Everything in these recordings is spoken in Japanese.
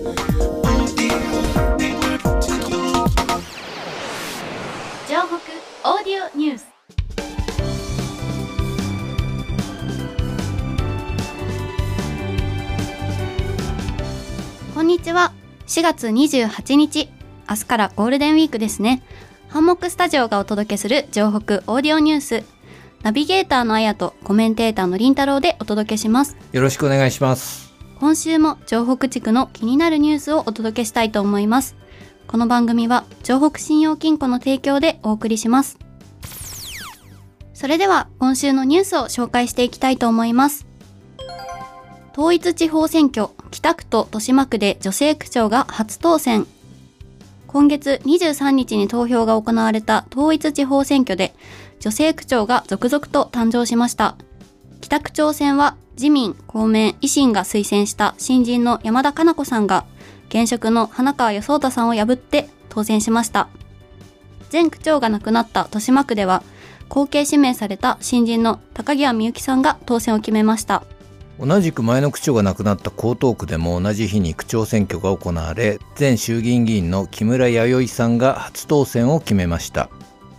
城北オーディオニュース。こんにちは。4月28日。明日からゴールデンウィークですね。ハンモックスタジオがお届けする城北オーディオニュース。ナビゲーターのあやとコメンテーターのりんたろうでお届けします。よろしくお願いします。今週も城北地区の気になるニュースをお届けしたいと思います。この番組は城北信用金庫の提供でお送りします。それでは今週のニュースを紹介していきたいと思います。統一地方選挙北区と豊島区で女性区長が初当選。今月23日に投票が行われた統一地方選挙で女性区長が続々と誕生しました。北区長選は自民、公明、維新が推薦した新人の山田加奈子さんが現職の花川予想太さんを破って当選しました。前区長が亡くなった豊島区では後継指名された新人の高際みゆきさんが当選を決めました。同じく前の区長が亡くなった江東区でも同じ日に区長選挙が行われ前衆議院議員の木村弥生さんが初当選を決めました。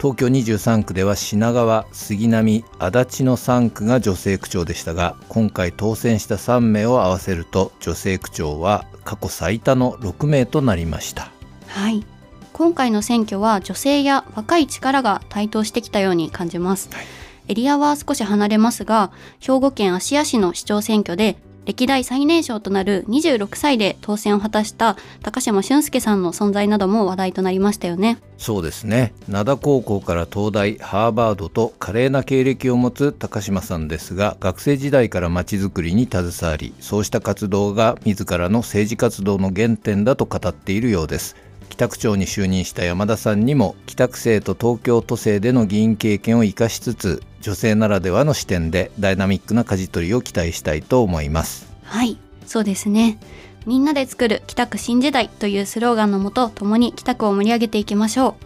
東京23区では品川、杉並、足立の3区が女性区長でしたが今回当選した3名を合わせると女性区長は過去最多の6名となりました。はい。今回の選挙は女性や若い力が台頭してきたように感じます、はい、エリアは少し離れますが兵庫県芦屋市の市長選挙で歴代最年少となる26歳で当選を果たした高島俊介さんの存在なども話題となりましたよね。そうですね。灘高校から東大ハーバードと華麗な経歴を持つ高島さんですが学生時代からまちづくりに携わりそうした活動が自らの政治活動の原点だと語っているようです。北区長に就任した山田さんにも北区政と東京都政での議員経験を生かしつつ女性ならではの視点でダイナミックな舵取りを期待したいと思います。はいそうですね。みんなで作る北区新時代というスローガンのもと共に北区を盛り上げていきましょ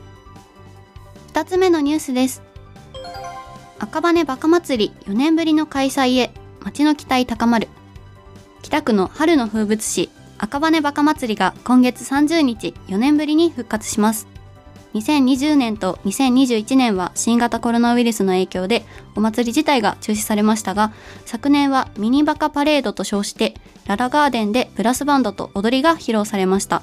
う。2つ目のニュースです。赤羽バカ祭り4年ぶりの開催へ街の期待高まる。北区の春の風物詩赤羽バカ祭りが今月30日4年ぶりに復活します。2020年と2021年は新型コロナウイルスの影響でお祭り自体が中止されましたが、昨年はミニバカパレードと称してララガーデンでブラスバンドと踊りが披露されました。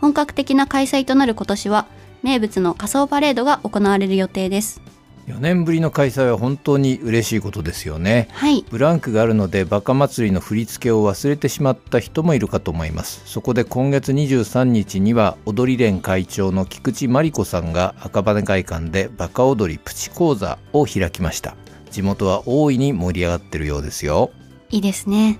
本格的な開催となる今年は名物の仮装パレードが行われる予定です。4年ぶりの開催は本当に嬉しいことですよね、はい、ブランクがあるのでバカ祭りの振り付けを忘れてしまった人もいるかと思います。そこで今月23日には踊り連会長の菊池真理子さんが赤羽会館でバカ踊りプチ講座を開きました。地元は大いに盛り上がってるようですよ。いいですね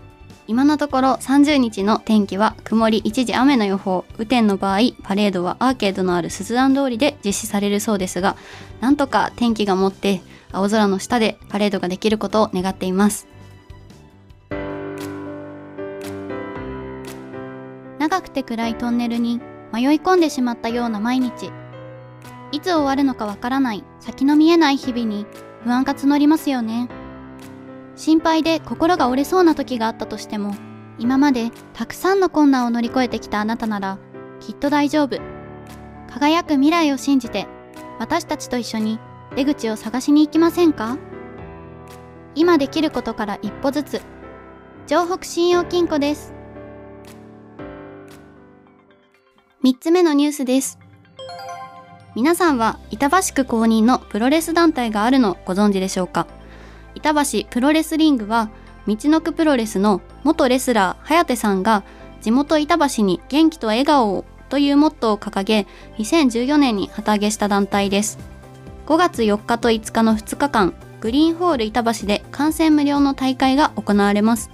今のところ30日の天気は曇り一時雨の予報。雨天の場合パレードはアーケードのある鈴蘭通りで実施されるそうですがなんとか天気が持って青空の下でパレードができることを願っています。長くて暗いトンネルに迷い込んでしまったような毎日。いつ終わるのかわからない先の見えない日々に不安が募りますよね。心配で心が折れそうな時があったとしても今までたくさんの困難を乗り越えてきたあなたならきっと大丈夫。輝く未来を信じて私たちと一緒に出口を探しに行きませんか？今できることから一歩ずつ城北信用金庫です。3つ目のニュースです。皆さんは板橋区公認のプロレス団体があるのご存知でしょうか？板橋プロレスリングは道のくプロレスの元レスラー颯さんが地元板橋に元気と笑顔をというモットーを掲げ2014年に旗揚げした団体です。5月4日と5日の2日間グリーンホール板橋で観戦無料の大会が行われます。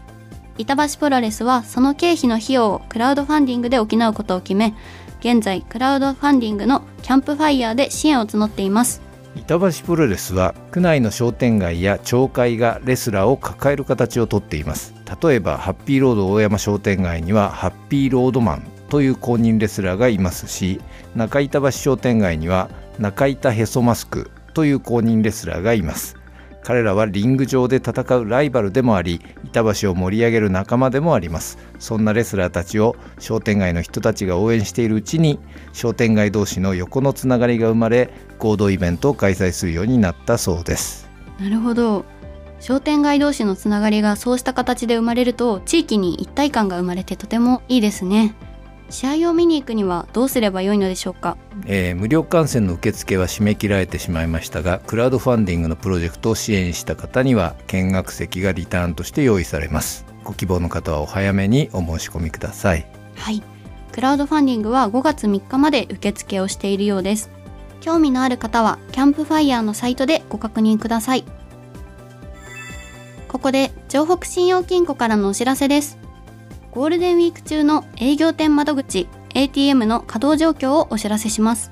板橋プロレスはその経費の費用をクラウドファンディングで補うことを決め現在クラウドファンディングのキャンプファイヤーで支援を募っています。板橋プロレスは区内の商店街や町会がレスラーを抱える形をとっています。例えばハッピーロード大山商店街にはハッピーロードマンという公認レスラーがいますし中板橋商店街には中板へそマスクという公認レスラーがいます。彼らはリング上で戦うライバルでもあり板橋を盛り上げる仲間でもあります。そんなレスラーたちを商店街の人たちが応援しているうちに商店街同士の横のつながりが生まれ合同イベントを開催するようになったそうです。なるほど。商店街同士のつながりがそうした形で生まれると地域に一体感が生まれてとてもいいですね。試合を見に行くにはどうすればよいのでしょうか、えー、無料観戦の受付は締め切られてしまいましたがクラウドファンディングのプロジェクトを支援した方には見学席がリターンとして用意されます。ご希望の方はお早めにお申し込みください。はい。クラウドファンディングは5月3日まで受付をしているようです。興味のある方はキャンプファイヤーのサイトでご確認ください。ここで城北信用金庫からのお知らせですゴールデンウィーク中の営業店窓口 ATM の稼働状況をお知らせします。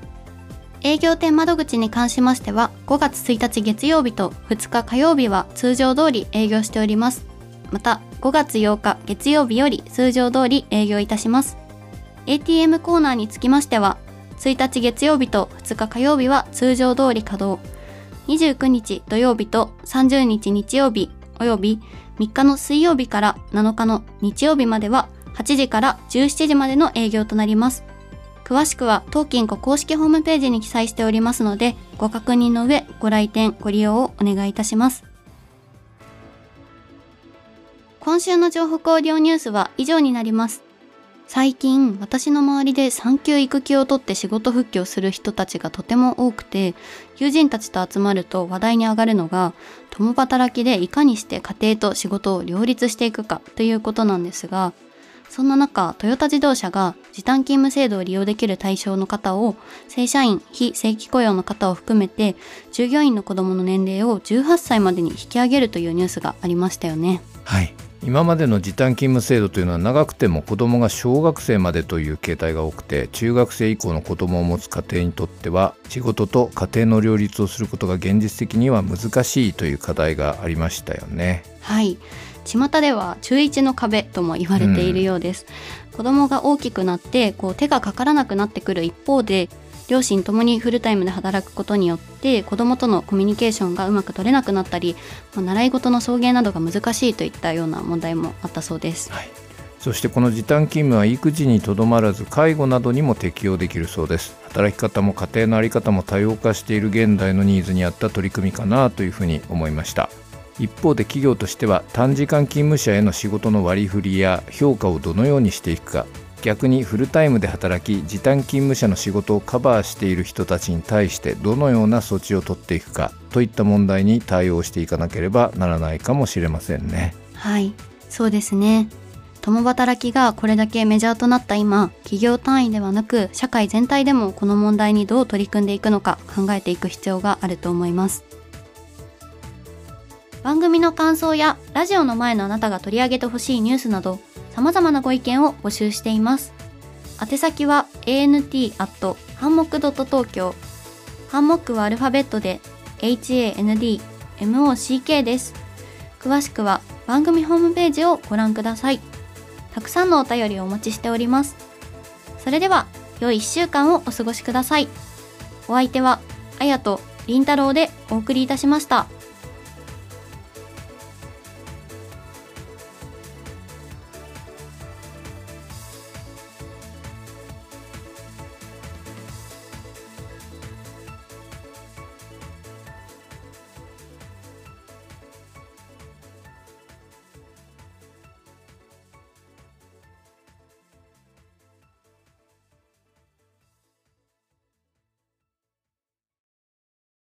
営業店窓口に関しましては5月1日月曜日と2日火曜日は通常通り営業しております。また5月8日月曜日より通常通り営業いたします。ATM コーナーにつきましては1日月曜日と2日火曜日は通常通り稼働。29日土曜日と30日日曜日および3日の水曜日から7日の日曜日までは8時から17時までの営業となります。詳しくは当金庫公式ホームページに記載しておりますので、ご確認の上、ご来店、ご利用をお願いいたします。今週の情報オーディオニュースは以上になります。最近私の周りで産休育休を取って仕事復帰をする人たちがとても多くて友人たちと集まると話題に上がるのが共働きでいかにして家庭と仕事を両立していくかということなんですがそんな中トヨタ自動車が時短勤務制度を利用できる対象の方を正社員非正規雇用の方を含めて従業員の子どもの年齢を18歳までに引き上げるというニュースがありましたよね。はい今までの時短勤務制度というのは長くても子どもが小学生までという形態が多くて中学生以降の子どもを持つ家庭にとっては仕事と家庭の両立をすることが現実的には難しいという課題がありましたよね。はい巷では中1の壁とも言われているようです、うん、子供が大きくなってこう手がかからなくなってくる一方で両親ともにフルタイムで働くことによって子どもとのコミュニケーションがうまく取れなくなったり、ま、習い事の送迎などが難しいといったような問題もあったそうです。はい。そしてこの時短勤務は育児にとどまらず介護などにも適用できるそうです。働き方も家庭の在り方も多様化している現代のニーズに合った取り組みかなというふうに思いました。一方で企業としては短時間勤務者への仕事の割り振りや評価をどのようにしていくか逆にフルタイムで働き時短勤務者の仕事をカバーしている人たちに対してどのような措置を取っていくかといった問題に対応していかなければならないかもしれませんね。はいそうですね。共働きがこれだけメジャーとなった今企業単位ではなく社会全体でもこの問題にどう取り組んでいくのか考えていく必要があると思います。番組の感想やラジオの前のあなたが取り上げてほしいニュースなど様々なご意見を募集しています。宛先は ant アットハンモックドット東京。ハンモックはアルファベットで hand mock です。詳しくは番組ホームページをご覧ください。たくさんのお便りをお待ちしております。それでは、良い1週間をお過ごしください。お相手は、あやとりんたろうでお送りいたしました。